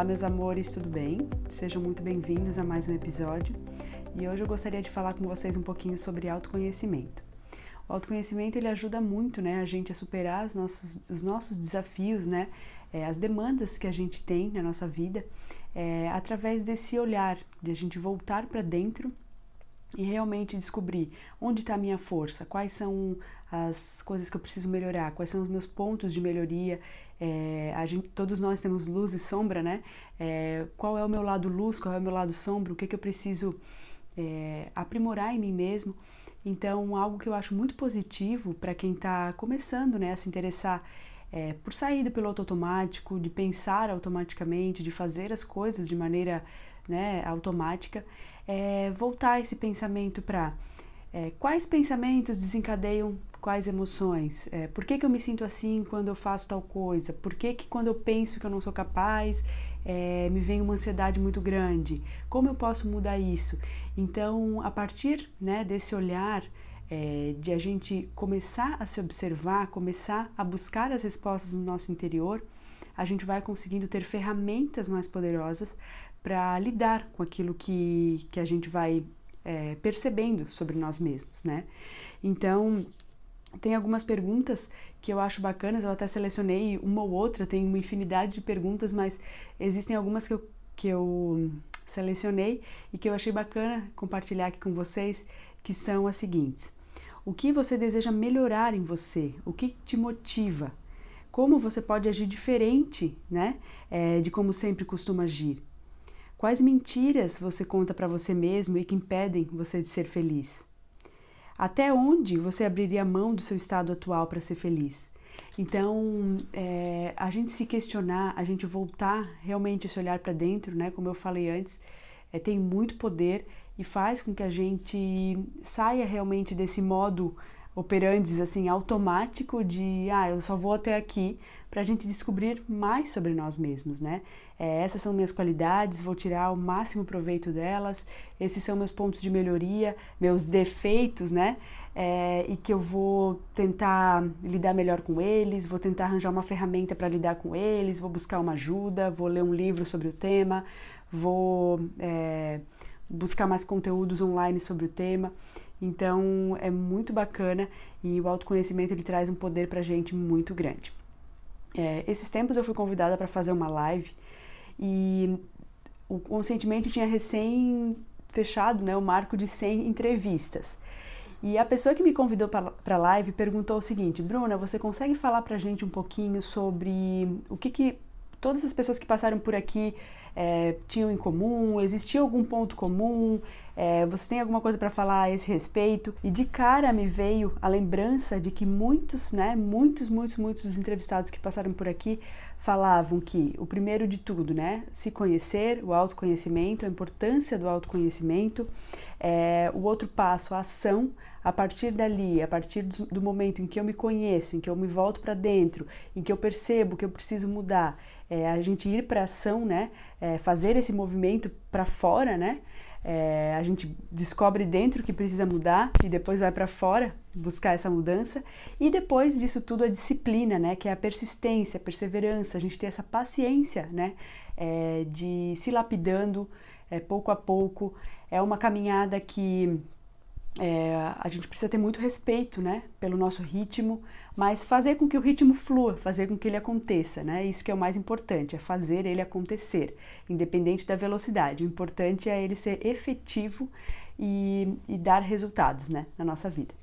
Olá, meus amores, tudo bem? Sejam muito bem-vindos a mais um episódio. E hoje eu gostaria de falar com vocês um pouquinho sobre autoconhecimento. O autoconhecimento ele ajuda muito, né, a gente a superar os nossos, os nossos desafios, né, é, as demandas que a gente tem na nossa vida, é, através desse olhar de a gente voltar para dentro e realmente descobrir onde está a minha força, quais são as coisas que eu preciso melhorar, quais são os meus pontos de melhoria. É, a gente, todos nós temos luz e sombra, né? É, qual é o meu lado luz, qual é o meu lado sombra, o que, que eu preciso é, aprimorar em mim mesmo. Então, algo que eu acho muito positivo para quem está começando né, a se interessar é, por sair do piloto automático, de pensar automaticamente, de fazer as coisas de maneira né, automática, é voltar esse pensamento para é, quais pensamentos desencadeiam quais emoções? É, por que, que eu me sinto assim quando eu faço tal coisa? Por que, que quando eu penso que eu não sou capaz, é, me vem uma ansiedade muito grande? Como eu posso mudar isso? Então, a partir né, desse olhar é, de a gente começar a se observar, começar a buscar as respostas no nosso interior, a gente vai conseguindo ter ferramentas mais poderosas para lidar com aquilo que, que a gente vai é, percebendo sobre nós mesmos, né? Então, tem algumas perguntas que eu acho bacanas, eu até selecionei uma ou outra, tem uma infinidade de perguntas, mas existem algumas que eu, que eu selecionei e que eu achei bacana compartilhar aqui com vocês, que são as seguintes. O que você deseja melhorar em você? O que te motiva? Como você pode agir diferente, né? É, de como sempre costuma agir? Quais mentiras você conta para você mesmo e que impedem você de ser feliz? Até onde você abriria mão do seu estado atual para ser feliz? Então, é, a gente se questionar, a gente voltar realmente esse olhar para dentro, né? Como eu falei antes, é, tem muito poder e faz com que a gente saia realmente desse modo operantes assim automático de ah eu só vou até aqui para a gente descobrir mais sobre nós mesmos né é, essas são minhas qualidades, vou tirar o máximo proveito delas, esses são meus pontos de melhoria, meus defeitos, né? É, e que eu vou tentar lidar melhor com eles, vou tentar arranjar uma ferramenta para lidar com eles, vou buscar uma ajuda, vou ler um livro sobre o tema, vou é, buscar mais conteúdos online sobre o tema. Então é muito bacana e o autoconhecimento ele traz um poder para gente muito grande. É, esses tempos eu fui convidada para fazer uma live e o consentimento tinha recém fechado né, o marco de 100 entrevistas. E a pessoa que me convidou para a live perguntou o seguinte: Bruna, você consegue falar para a gente um pouquinho sobre o que, que todas as pessoas que passaram por aqui é, tinham em comum? Existia algum ponto comum? É, você tem alguma coisa para falar a esse respeito? E de cara me veio a lembrança de que muitos, né, muitos, muitos, muitos dos entrevistados que passaram por aqui falavam que o primeiro de tudo, né, se conhecer, o autoconhecimento, a importância do autoconhecimento, é, o outro passo, a ação, a partir dali, a partir do, momento em que eu me conheço, em que eu me volto para dentro, em que eu percebo que eu preciso mudar, é, a gente ir para ação, né, é, fazer esse movimento para fora, né, é, a gente descobre dentro que precisa mudar e depois vai para fora buscar essa mudança. E depois disso tudo a disciplina, né? Que é a persistência, a perseverança, a gente ter essa paciência, né? É, de se lapidando é, pouco a pouco. É uma caminhada que é, a gente precisa ter muito respeito, né, pelo nosso ritmo, mas fazer com que o ritmo flua, fazer com que ele aconteça, né? Isso que é o mais importante, é fazer ele acontecer, independente da velocidade. O importante é ele ser efetivo e, e dar resultados, né, na nossa vida.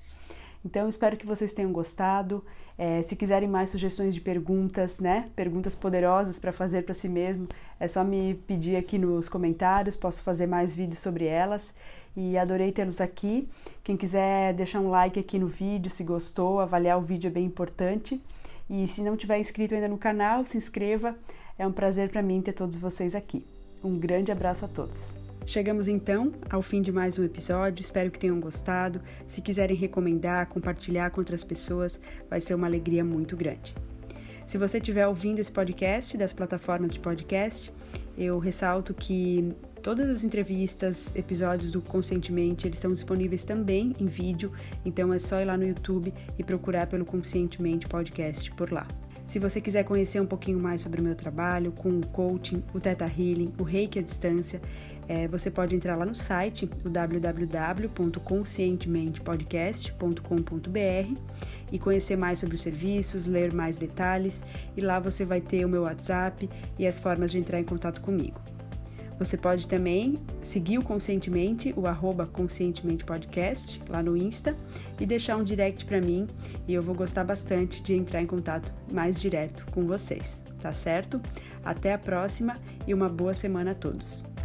Então, espero que vocês tenham gostado. É, se quiserem mais sugestões de perguntas, né, perguntas poderosas para fazer para si mesmo, é só me pedir aqui nos comentários. Posso fazer mais vídeos sobre elas e adorei tê-los aqui. Quem quiser deixar um like aqui no vídeo, se gostou, avaliar o vídeo é bem importante. E se não tiver inscrito ainda no canal, se inscreva. É um prazer para mim ter todos vocês aqui. Um grande abraço a todos. Chegamos então ao fim de mais um episódio, espero que tenham gostado. Se quiserem recomendar, compartilhar com outras pessoas, vai ser uma alegria muito grande. Se você estiver ouvindo esse podcast das plataformas de podcast, eu ressalto que Todas as entrevistas, episódios do Conscientemente, eles estão disponíveis também em vídeo, então é só ir lá no YouTube e procurar pelo Conscientemente Podcast por lá. Se você quiser conhecer um pouquinho mais sobre o meu trabalho com o coaching, o Teta Healing, o Reiki à distância, é, você pode entrar lá no site, www.conscientementepodcast.com.br e conhecer mais sobre os serviços, ler mais detalhes e lá você vai ter o meu WhatsApp e as formas de entrar em contato comigo. Você pode também seguir o Conscientemente, o arroba Conscientemente Podcast, lá no Insta, e deixar um direct para mim, e eu vou gostar bastante de entrar em contato mais direto com vocês, tá certo? Até a próxima e uma boa semana a todos!